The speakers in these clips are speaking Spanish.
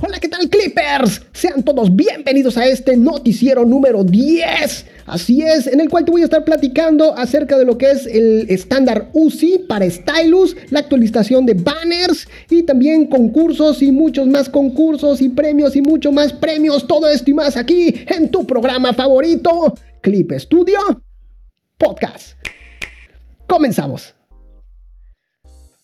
Hola, ¿qué tal Clippers? Sean todos bienvenidos a este noticiero número 10. Así es, en el cual te voy a estar platicando acerca de lo que es el estándar UCI para Stylus, la actualización de banners y también concursos y muchos más concursos y premios y mucho más premios. Todo esto y más aquí en tu programa favorito, Clip Studio Podcast. Comenzamos.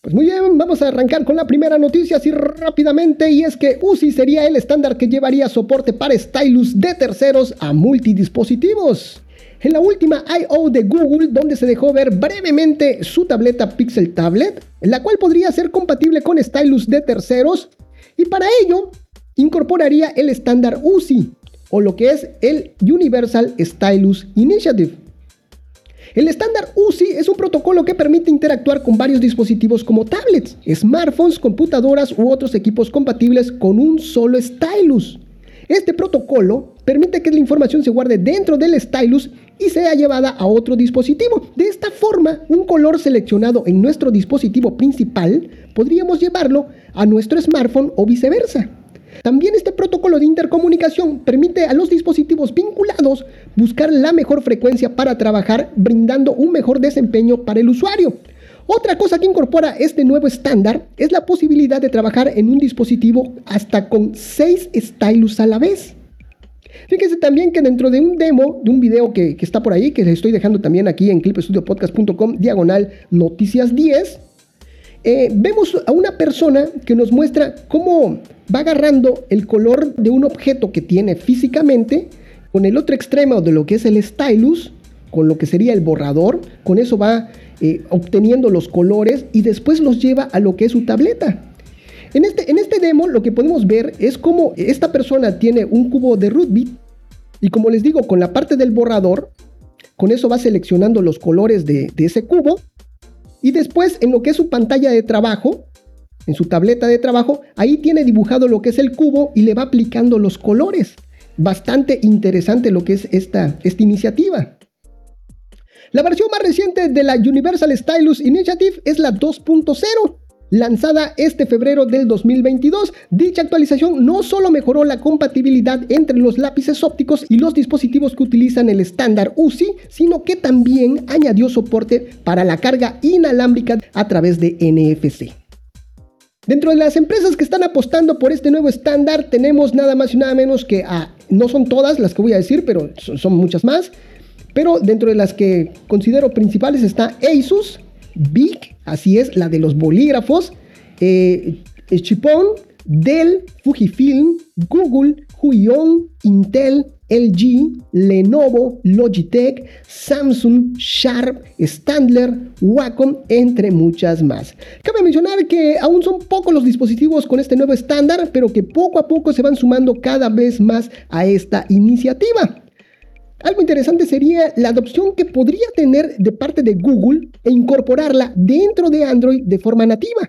Pues muy bien, vamos a arrancar con la primera noticia así rápidamente y es que UCI sería el estándar que llevaría soporte para stylus de terceros a multidispositivos. En la última I.O. de Google, donde se dejó ver brevemente su tableta Pixel Tablet, la cual podría ser compatible con stylus de terceros, y para ello incorporaría el estándar UCI, o lo que es el Universal Stylus Initiative. El estándar UCI es un protocolo que permite interactuar con varios dispositivos como tablets, smartphones, computadoras u otros equipos compatibles con un solo stylus. Este protocolo permite que la información se guarde dentro del stylus y sea llevada a otro dispositivo. De esta forma, un color seleccionado en nuestro dispositivo principal podríamos llevarlo a nuestro smartphone o viceversa. También este protocolo de intercomunicación permite a los dispositivos vinculados buscar la mejor frecuencia para trabajar, brindando un mejor desempeño para el usuario. Otra cosa que incorpora este nuevo estándar es la posibilidad de trabajar en un dispositivo hasta con 6 stylus a la vez. Fíjense también que dentro de un demo, de un video que, está por ahí, que les estoy dejando también aquí en clipstudiopodcast.com, diagonal noticias 10, eh, vemos a una persona que nos muestra cómo va agarrando el color de un objeto que tiene físicamente con el otro extremo de lo que es el stylus, con lo que sería el borrador, con eso va eh, obteniendo los colores y después los lleva a lo que es su tableta. En este, en este demo lo que podemos ver es cómo esta persona tiene un cubo de rugby y como les digo, con la parte del borrador, con eso va seleccionando los colores de, de ese cubo y después en lo que es su pantalla de trabajo, en su tableta de trabajo, ahí tiene dibujado lo que es el cubo y le va aplicando los colores. Bastante interesante lo que es esta, esta iniciativa. La versión más reciente de la Universal Stylus Initiative es la 2.0 lanzada este febrero del 2022. Dicha actualización no solo mejoró la compatibilidad entre los lápices ópticos y los dispositivos que utilizan el estándar UCI, sino que también añadió soporte para la carga inalámbrica a través de NFC. Dentro de las empresas que están apostando por este nuevo estándar tenemos nada más y nada menos que a, no son todas las que voy a decir, pero son muchas más, pero dentro de las que considero principales está Asus, Big, así es, la de los bolígrafos, eh, Chipón, Dell, Fujifilm, Google, Huion, Intel, LG, Lenovo, Logitech, Samsung, Sharp, Standler, Wacom, entre muchas más. Cabe mencionar que aún son pocos los dispositivos con este nuevo estándar, pero que poco a poco se van sumando cada vez más a esta iniciativa. Algo interesante sería la adopción que podría tener de parte de Google e incorporarla dentro de Android de forma nativa.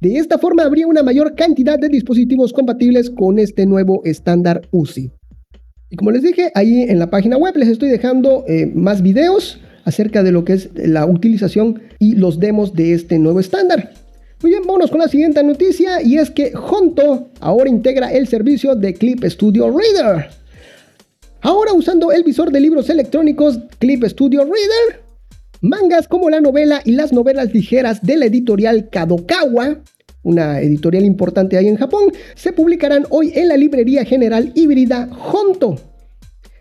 De esta forma habría una mayor cantidad de dispositivos compatibles con este nuevo estándar UCI. Y como les dije, ahí en la página web les estoy dejando eh, más videos acerca de lo que es la utilización y los demos de este nuevo estándar. Muy bien, vámonos con la siguiente noticia y es que Honto ahora integra el servicio de Clip Studio Reader. Ahora usando el visor de libros electrónicos Clip Studio Reader, mangas como la novela y las novelas ligeras de la editorial Kadokawa, una editorial importante ahí en Japón, se publicarán hoy en la librería general híbrida Honto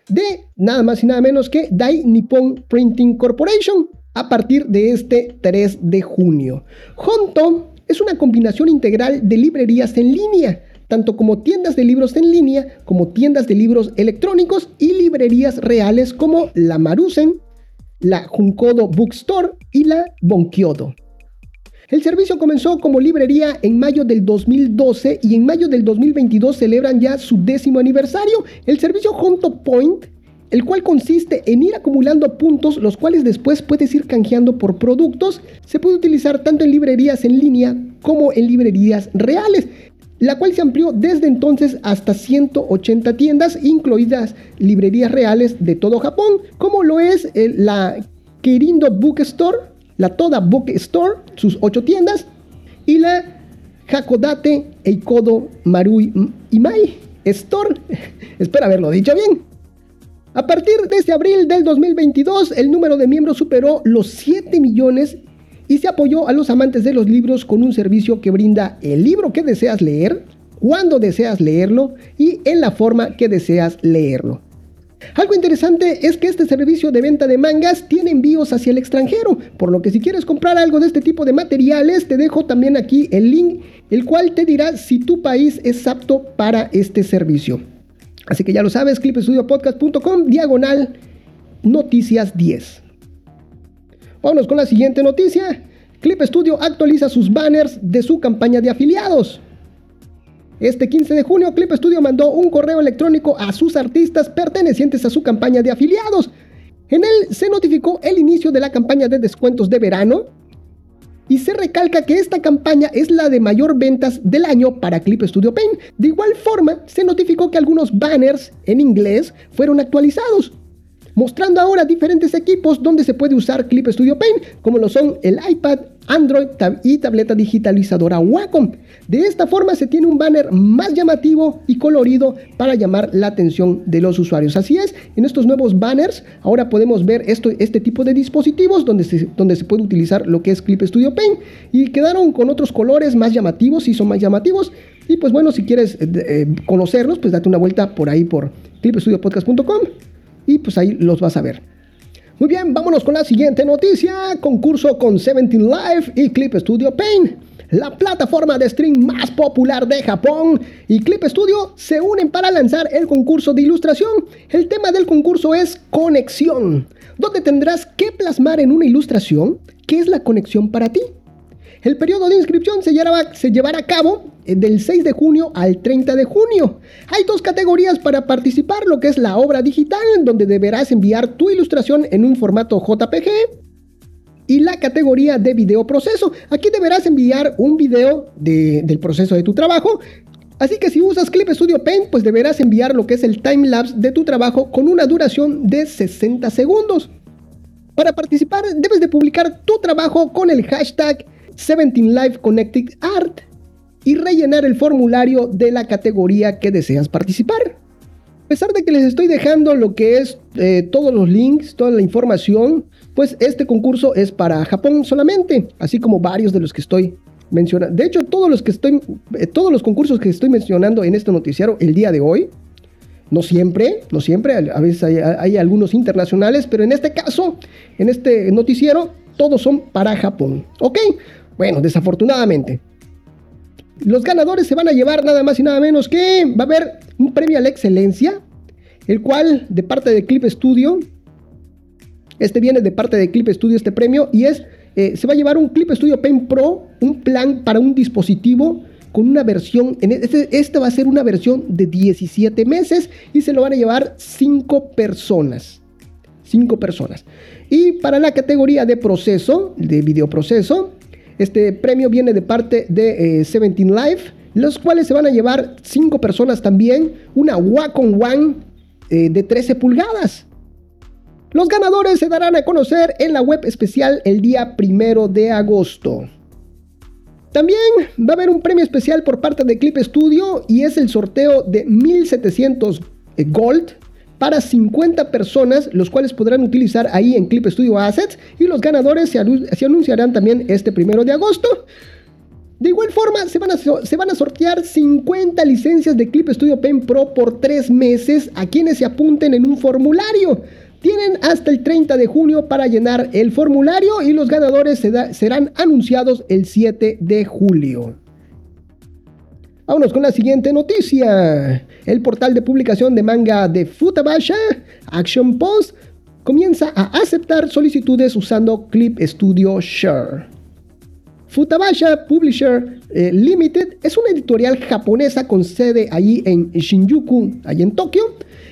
de nada más y nada menos que Dai Nippon Printing Corporation a partir de este 3 de junio. Honto es una combinación integral de librerías en línea tanto como tiendas de libros en línea, como tiendas de libros electrónicos y librerías reales como la Marusen, la Junkodo Bookstore y la Bonkyodo. El servicio comenzó como librería en mayo del 2012 y en mayo del 2022 celebran ya su décimo aniversario. El servicio Honto Point, el cual consiste en ir acumulando puntos, los cuales después puedes ir canjeando por productos, se puede utilizar tanto en librerías en línea como en librerías reales la cual se amplió desde entonces hasta 180 tiendas, incluidas librerías reales de todo Japón, como lo es eh, la Kirindo Bookstore, la Toda Bookstore, sus 8 tiendas, y la Hakodate Eikodo Marui Imai Store. Espero haberlo dicho bien. A partir de este abril del 2022, el número de miembros superó los 7 millones y se apoyó a los amantes de los libros con un servicio que brinda el libro que deseas leer, cuando deseas leerlo y en la forma que deseas leerlo. Algo interesante es que este servicio de venta de mangas tiene envíos hacia el extranjero, por lo que si quieres comprar algo de este tipo de materiales, te dejo también aquí el link, el cual te dirá si tu país es apto para este servicio. Así que ya lo sabes, clipestudiopodcast.com, diagonal, noticias 10. Vámonos con la siguiente noticia. Clip Studio actualiza sus banners de su campaña de afiliados. Este 15 de junio, Clip Studio mandó un correo electrónico a sus artistas pertenecientes a su campaña de afiliados. En él se notificó el inicio de la campaña de descuentos de verano y se recalca que esta campaña es la de mayor ventas del año para Clip Studio Paint. De igual forma, se notificó que algunos banners en inglés fueron actualizados mostrando ahora diferentes equipos donde se puede usar Clip Studio Paint, como lo son el iPad, Android y tableta digitalizadora Wacom. De esta forma se tiene un banner más llamativo y colorido para llamar la atención de los usuarios. Así es, en estos nuevos banners ahora podemos ver esto, este tipo de dispositivos donde se, donde se puede utilizar lo que es Clip Studio Paint y quedaron con otros colores más llamativos, y son más llamativos. Y pues bueno, si quieres eh, eh, conocerlos, pues date una vuelta por ahí por clipstudiopodcast.com y pues ahí los vas a ver. Muy bien, vámonos con la siguiente noticia. Concurso con 17 Live y Clip Studio Paint. La plataforma de stream más popular de Japón y Clip Studio se unen para lanzar el concurso de ilustración. El tema del concurso es conexión, donde tendrás que plasmar en una ilustración qué es la conexión para ti. El periodo de inscripción se llevará, a cabo eh, del 6 de junio al 30 de junio. Hay dos categorías para participar, lo que es la obra digital, donde deberás enviar tu ilustración en un formato JPG, y la categoría de video proceso. Aquí deberás enviar un video del proceso de tu trabajo. Así que si usas Clip Studio Paint, pues deberás enviar lo que es el timelapse de tu trabajo con una duración de 60 segundos. Para participar debes de publicar tu trabajo con el hashtag 17 Live Connected Art y rellenar el formulario de la categoría que deseas participar. A pesar de que les estoy dejando lo que es eh, todos los links, toda la información, pues este concurso es para Japón solamente, así como varios de los que estoy mencionando. De hecho, todos los que estoy, eh, todos los concursos que estoy mencionando en este noticiario el día de hoy, no siempre, no siempre, a veces hay, hay algunos internacionales, pero en este caso, en este noticiero, todos son para Japón. ¿Ok? Bueno, desafortunadamente. Los ganadores se van a llevar nada más y nada menos que va a haber un premio a la excelencia, el cual de parte de Clip Studio, este viene de parte de Clip Studio este premio y es, eh, se va a llevar un Clip Studio Pen Pro, un plan para un dispositivo con una versión, en este, este va a ser una versión de 17 meses y se lo van a llevar 5 personas. 5 personas. Y para la categoría de proceso, de videoproceso, este premio viene de parte de 17 eh, Live, los cuales se van a llevar 5 personas también, una Wacom One eh, de 13 pulgadas. Los ganadores se darán a conocer en la web especial el día primero de agosto. También va a haber un premio especial por parte de Clip Studio y es el sorteo de 1700 eh, Gold para 50 personas, los cuales podrán utilizar ahí en Clip Studio Assets y los ganadores se, anunciarán también este primero de agosto. De igual forma, se van, a, sortear 50 licencias de Clip Studio Pen Pro por 3 meses a quienes se apunten en un formulario. Tienen hasta el 30 de junio para llenar el formulario y los ganadores serán anunciados el 7 de julio. Vámonos con la siguiente noticia. El portal de publicación de manga de Futabasha, Action Post, comienza a aceptar solicitudes usando Clip Studio Share. Futabasha Publisher eh, Limited es una editorial japonesa con sede allí en Shinjuku, allí en Tokio.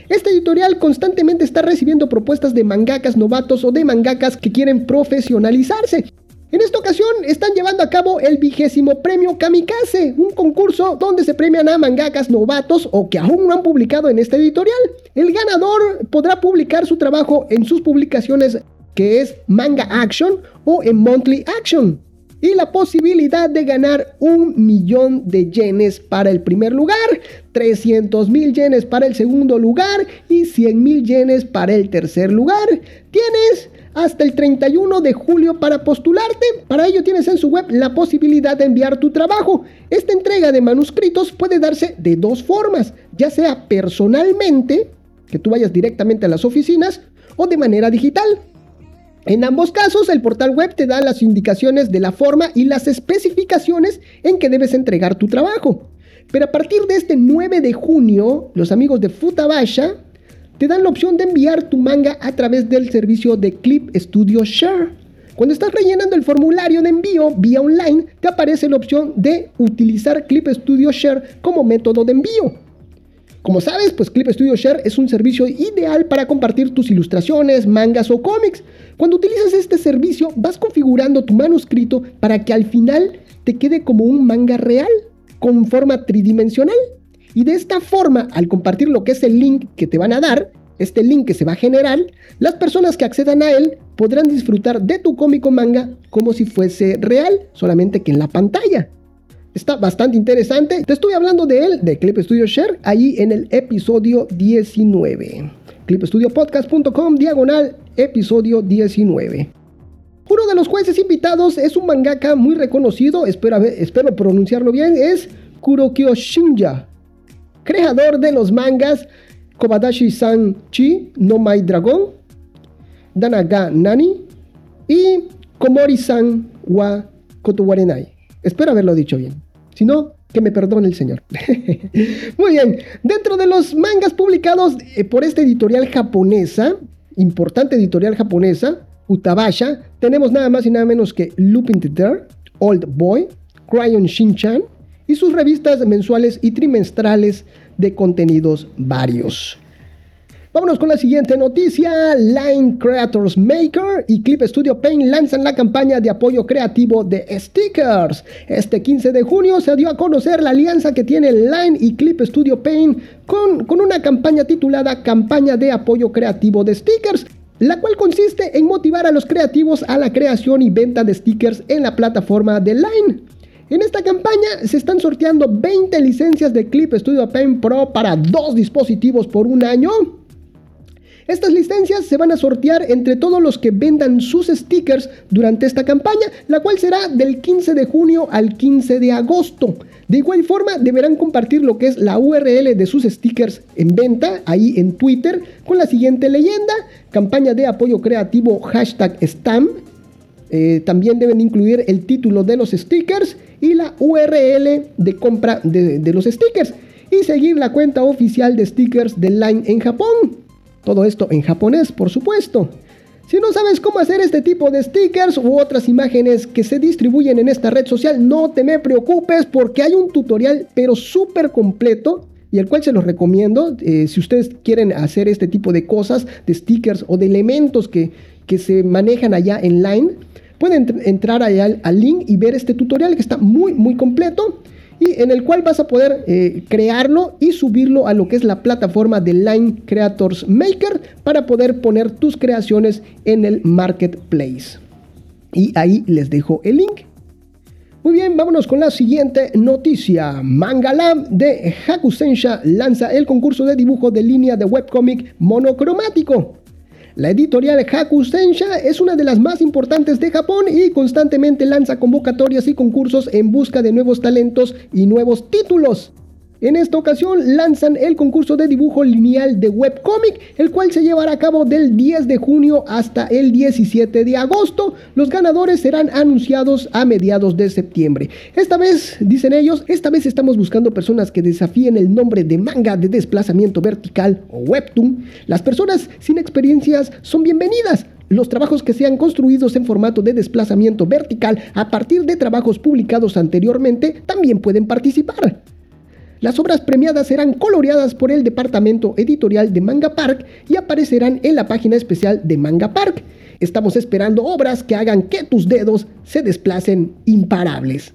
Esta editorial constantemente está recibiendo propuestas de mangakas novatos o de mangakas que quieren profesionalizarse. En esta ocasión están llevando a cabo el vigésimo premio Kamikaze, un concurso donde se premian a mangakas novatos o que aún no han publicado en esta editorial. El ganador podrá publicar su trabajo en sus publicaciones que es Manga Action o en Monthly Action. y la posibilidad de ganar un millón de yenes para el primer lugar, 300 mil yenes para el segundo lugar y 100 mil yenes para el tercer lugar. Tienes hasta el 31 de julio para postularte. Para ello tienes en su web la posibilidad de enviar tu trabajo. Esta entrega de manuscritos puede darse de dos formas, ya sea personalmente, que tú vayas directamente a las oficinas, o de manera digital. En ambos casos, el portal web te da las indicaciones de la forma y las especificaciones en que debes entregar tu trabajo. Pero a partir de este 9 de junio, los amigos de Futabasha te dan la opción de enviar tu manga a través del servicio de Clip Studio Share. Cuando estás rellenando el formulario de envío vía online, te aparece la opción de utilizar Clip Studio Share como método de envío. Como sabes, pues Clip Studio Share es un servicio ideal para compartir tus ilustraciones, mangas o cómics. Cuando utilizas este servicio, vas configurando tu manuscrito para que al final te quede como un manga real, con forma tridimensional. Y de esta forma, al compartir lo que es el link que te van a dar, este link que se va a generar, las personas que accedan a él podrán disfrutar de tu cómico manga como si fuese real, solamente que en la pantalla. Está bastante interesante. Te estoy hablando de él, de Clip Studio Share, ahí en el episodio 19. clipstudiopodcast.com, diagonal, episodio 19. Uno de los jueces invitados es un mangaka muy reconocido, espero, espero pronunciarlo bien, es Kurokyo Shinja, creador de los mangas Kobadashi-san Chi no Mai Dragon, Danaga Nani y Komori-san wa Kotowarenai. Espero haberlo dicho bien. Si no, que me perdone el señor. Muy bien, dentro de los mangas publicados eh, por esta editorial japonesa, importante editorial japonesa, Utabasha, tenemos nada más y nada menos que Lupin the Dare, Old Boy, Cryon Shin-chan y sus revistas mensuales y trimestrales de contenidos varios. Vámonos con la siguiente noticia. Line Creators Maker y Clip Studio Paint lanzan la campaña de apoyo creativo de stickers. Este 15 de junio se dio a conocer la alianza que tiene Line y Clip Studio Paint con, con una campaña titulada Campaña de apoyo creativo de stickers la cual consiste en motivar a los creativos a la creación y venta de stickers en la plataforma de Line. En esta campaña se están sorteando 20 licencias de Clip Studio Paint Pro para dos dispositivos por un año estas licencias se van a sortear entre todos los que vendan sus stickers durante esta campaña, la cual será del 15 de junio al 15 de agosto. De igual forma, deberán compartir lo que es la URL de sus stickers en venta ahí en Twitter con la siguiente leyenda, campaña de apoyo creativo hashtag STAM. Eh, también deben incluir el título de los stickers y la URL de compra de, los stickers y seguir la cuenta oficial de stickers de Line en Japón. Todo esto en japonés, por supuesto. Si no sabes cómo hacer este tipo de stickers u otras imágenes que se distribuyen en esta red social, no te me preocupes porque hay un tutorial pero súper completo y el cual se los recomiendo eh, si ustedes quieren hacer este tipo de cosas, de stickers o de elementos que, que se manejan allá en Line. Pueden entrar allá al link y ver este tutorial que está muy muy completo y en el cual vas a poder eh, crearlo y subirlo a lo que es la plataforma de Line Creators Maker para poder poner tus creaciones en el marketplace. Y ahí les dejo el link. Muy bien, vámonos con la siguiente noticia. Mangalam de Hakusensha lanza el concurso de dibujo de línea de webcomic monocromático. La editorial Hakusensha es una de las más importantes de Japón y constantemente lanza convocatorias y concursos en busca de nuevos talentos y nuevos títulos. En esta ocasión lanzan el concurso de dibujo lineal de webcomic, el cual se llevará a cabo del 10 de junio hasta el 17 de agosto. Los ganadores serán anunciados a mediados de septiembre. Esta vez, dicen ellos, esta vez estamos buscando personas que desafíen el nombre de manga de desplazamiento vertical o webtoon. Las personas sin experiencias son bienvenidas. Los trabajos que sean construidos en formato de desplazamiento vertical a partir de trabajos publicados anteriormente también pueden participar. Las obras premiadas serán coloreadas por el departamento editorial de Manga Park y aparecerán en la página especial de Manga Park. Estamos esperando obras que hagan que tus dedos se desplacen imparables.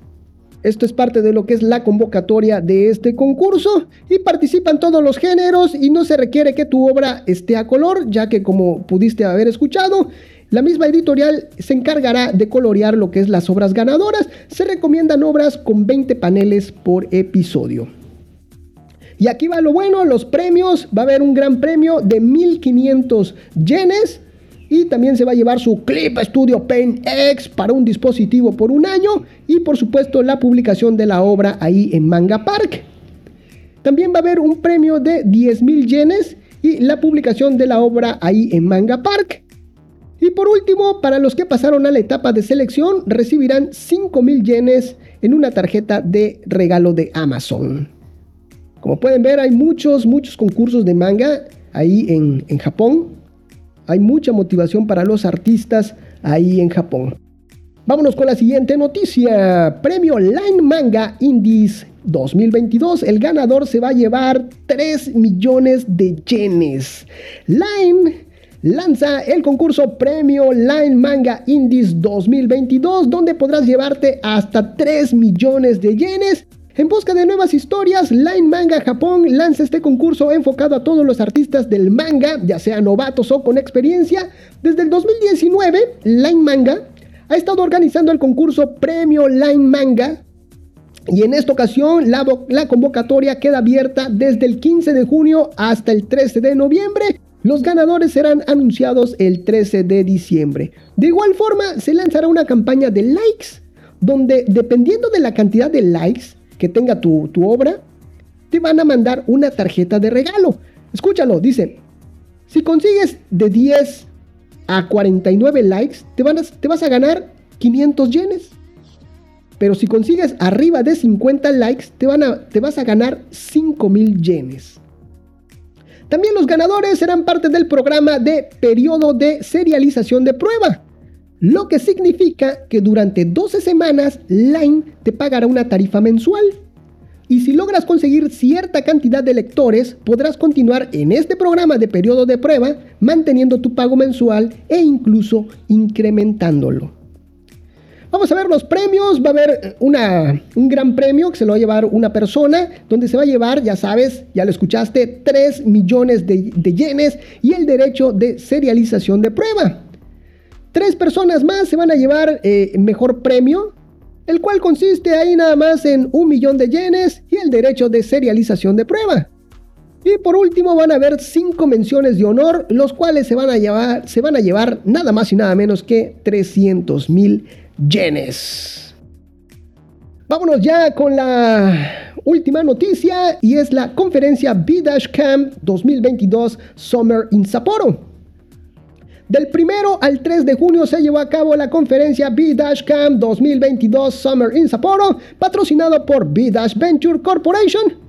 Esto es parte de lo que es la convocatoria de este concurso y participan todos los géneros y no se requiere que tu obra esté a color, ya que como pudiste haber escuchado, La misma editorial se encargará de colorear lo que es las obras ganadoras. Se recomiendan obras con 20 paneles por episodio. Y aquí va lo bueno, los premios. Va a haber un gran premio de 1500 yenes. Y también se va a llevar su Clip Studio Paint X para un dispositivo por un año. Y por supuesto la publicación de la obra ahí en Manga Park. También va a haber un premio de 10.000 yenes y la publicación de la obra ahí en Manga Park. Y por último, para los que pasaron a la etapa de selección, recibirán 5.000 yenes en una tarjeta de regalo de Amazon. Como pueden ver, hay muchos, muchos concursos de manga ahí en, en Japón. Hay mucha motivación para los artistas ahí en Japón. Vámonos con la siguiente noticia. Premio Line Manga Indies 2022. El ganador se va a llevar 3 millones de yenes. Line lanza el concurso Premio Line Manga Indies 2022, donde podrás llevarte hasta 3 millones de yenes. En busca de nuevas historias, Line Manga Japón lanza este concurso enfocado a todos los artistas del manga, ya sean novatos o con experiencia. Desde el 2019, Line Manga ha estado organizando el concurso Premio Line Manga y en esta ocasión la, la, convocatoria queda abierta desde el 15 de junio hasta el 13 de noviembre. Los ganadores serán anunciados el 13 de diciembre. De igual forma, se lanzará una campaña de likes, donde dependiendo de la cantidad de likes que tenga tu, obra, te van a mandar una tarjeta de regalo. Escúchalo, dice, si consigues de 10 a 49 likes, te, van te vas a ganar 500 yenes. Pero si consigues arriba de 50 likes, te, van a, te vas a ganar 5000 yenes. También los ganadores serán parte del programa de periodo de serialización de prueba, lo que significa que durante 12 semanas Line te pagará una tarifa mensual. Y si logras conseguir cierta cantidad de lectores, podrás continuar en este programa de periodo de prueba manteniendo tu pago mensual e incluso incrementándolo. Vamos a ver los premios. Va a haber una, un gran premio que se lo va a llevar una persona, donde se va a llevar, ya sabes, ya lo escuchaste, 3 millones de, yenes y el derecho de serialización de prueba. Tres personas más se van a llevar eh, mejor premio, el cual consiste ahí nada más en un millón de yenes y el derecho de serialización de prueba. Y por último van a haber cinco menciones de honor, los cuales se van a llevar, se van a llevar nada más y nada menos que 300 mil yenes. Vámonos ya con la última noticia y es la conferencia B-Camp 2022 Summer in Sapporo. Del 1 al 3 de junio se llevó a cabo la conferencia B-Camp 2022 Summer in Sapporo, patrocinado por B-Venture Corporation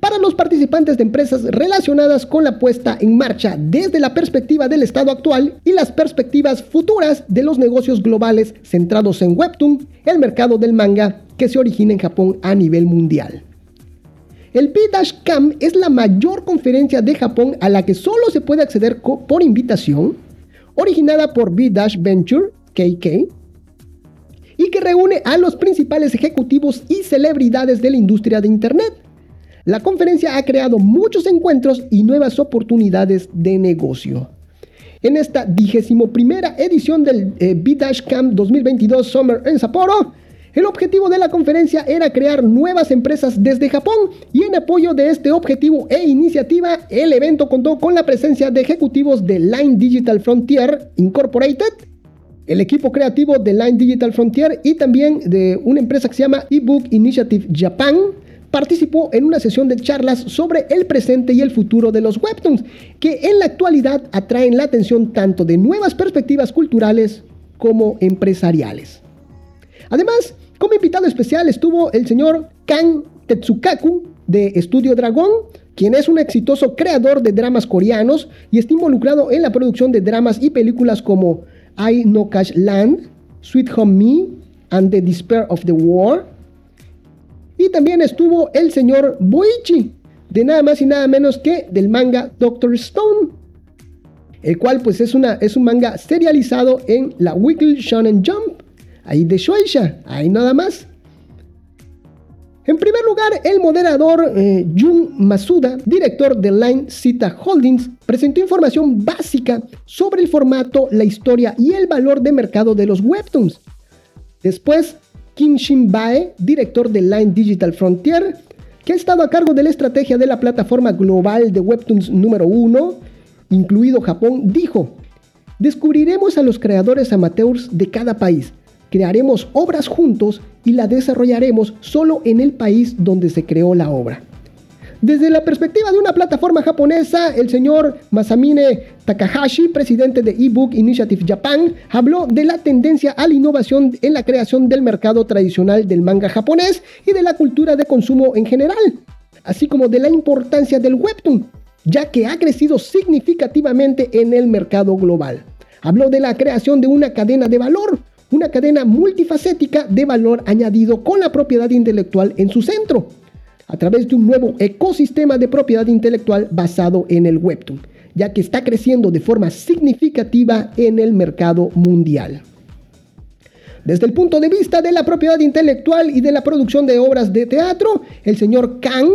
para los participantes de empresas relacionadas con la puesta en marcha desde la perspectiva del estado actual y las perspectivas futuras de los negocios globales centrados en Webtoon, el mercado del manga que se origina en Japón a nivel mundial. El B-Cam es la mayor conferencia de Japón a la que solo se puede acceder por invitación, originada por B-Venture, KK, y que reúne a los principales ejecutivos y celebridades de la industria de Internet, la conferencia ha creado muchos encuentros y nuevas oportunidades de negocio. En esta vigésimo primera edición del eh, B-Dash Camp 2022 Summer en Sapporo, el objetivo de la conferencia era crear nuevas empresas desde Japón y en apoyo de este objetivo e iniciativa, el evento contó con la presencia de ejecutivos de Line Digital Frontier Incorporated, el equipo creativo de Line Digital Frontier y también de una empresa que se llama eBook Initiative Japan, participó en una sesión de charlas sobre el presente y el futuro de los webtoons, que en la actualidad atraen la atención tanto de nuevas perspectivas culturales como empresariales. Además, como invitado especial estuvo el señor Kan Tetsukaku de Estudio Dragón, quien es un exitoso creador de dramas coreanos y está involucrado en la producción de dramas y películas como I No Cash Land, Sweet Home Me and The Despair of the War, y también estuvo el señor Boichi, de nada más y nada menos que del manga Doctor Stone, el cual pues es, una, es un manga serializado en la Weekly Shonen Jump, ahí de Shueisha, ahí nada más. En primer lugar, el moderador eh, Jun Masuda, director de Line Cita Holdings, presentó información básica sobre el formato, la historia y el valor de mercado de los webtoons. Después, Kim Shin Bae, director de Line Digital Frontier, que ha estado a cargo de la estrategia de la plataforma global de webtoons número uno, incluido Japón, dijo, descubriremos a los creadores amateurs de cada país crearemos obras juntos y la desarrollaremos solo en el país donde se creó la obra. Desde la perspectiva de una plataforma japonesa, el señor Masamine Takahashi, presidente de eBook Initiative Japan, habló de la tendencia a la innovación en la creación del mercado tradicional del manga japonés y de la cultura de consumo en general, así como de la importancia del webtoon, ya que ha crecido significativamente en el mercado global. Habló de la creación de una cadena de valor, una cadena multifacética de valor añadido con la propiedad intelectual en su centro, a través de un nuevo ecosistema de propiedad intelectual basado en el webtoon, ya que está creciendo de forma significativa en el mercado mundial. Desde el punto de vista de la propiedad intelectual y de la producción de obras de teatro, el señor Kang,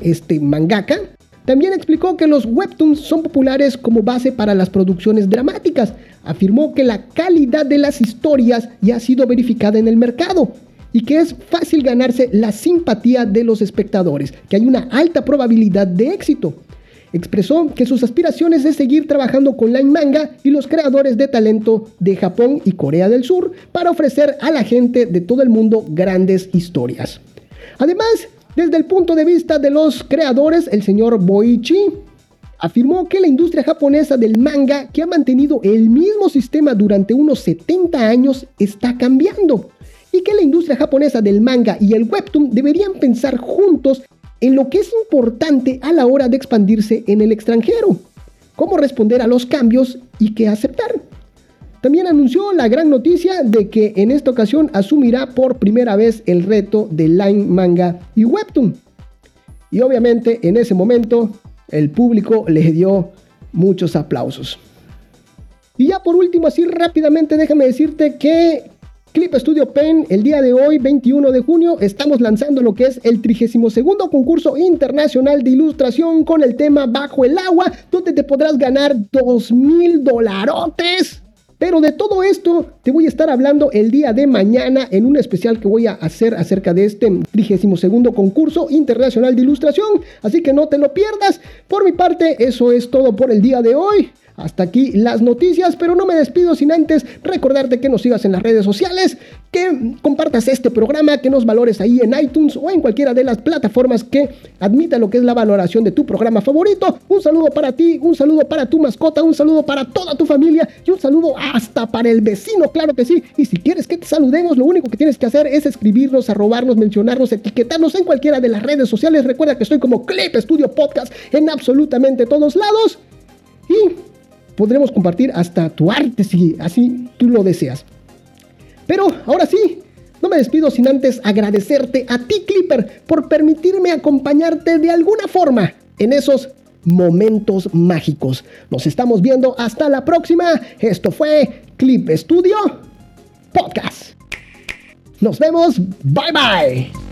este mangaka, también explicó que los webtoons son populares como base para las producciones dramáticas. Afirmó que la calidad de las historias ya ha sido verificada en el mercado y que es fácil ganarse la simpatía de los espectadores, que hay una alta probabilidad de éxito. Expresó que sus aspiraciones es seguir trabajando con Line Manga y los creadores de talento de Japón y Corea del Sur para ofrecer a la gente de todo el mundo grandes historias. Además, desde el punto de vista de los creadores, el señor Boichi afirmó que la industria japonesa del manga, que ha mantenido el mismo sistema durante unos 70 años, está cambiando. Y que la industria japonesa del manga y el webtoon deberían pensar juntos en lo que es importante a la hora de expandirse en el extranjero, cómo responder a los cambios y qué aceptar. También anunció la gran noticia de que en esta ocasión asumirá por primera vez el reto de Line Manga y Webtoon. Y obviamente en ese momento el público le dio muchos aplausos. Y ya por último, así rápidamente déjame decirte que Clip Studio Pen, el día de hoy, 21 de junio, estamos lanzando lo que es el 32 concurso internacional de ilustración con el tema Bajo el agua, donde te podrás ganar 2 mil dolarotes pero de todo esto te voy a estar hablando el día de mañana en un especial que voy a hacer acerca de este 32 concurso internacional de ilustración. Así que no te lo pierdas. Por mi parte, eso es todo por el día de hoy. Hasta aquí las noticias, pero no me despido sin antes recordarte que nos sigas en las redes sociales, que compartas este programa, que nos valores ahí en iTunes o en cualquiera de las plataformas que admita lo que es la valoración de tu programa favorito. Un saludo para ti, un saludo para tu mascota, un saludo para toda tu familia y un saludo hasta para el vecino, claro que sí. Y si quieres que te saludemos, lo único que tienes que hacer es escribirnos, arrobarnos, mencionarnos, etiquetarnos en cualquiera de las redes sociales. Recuerda que estoy como Clip Studio Podcast en absolutamente todos lados. Y podremos compartir hasta tu arte si así tú lo deseas. Pero ahora sí, no me despido sin antes agradecerte a ti Clipper por permitirme acompañarte de alguna forma en esos momentos mágicos. Nos estamos viendo hasta la próxima. Esto fue Clip Studio Podcast. Nos vemos. Bye bye.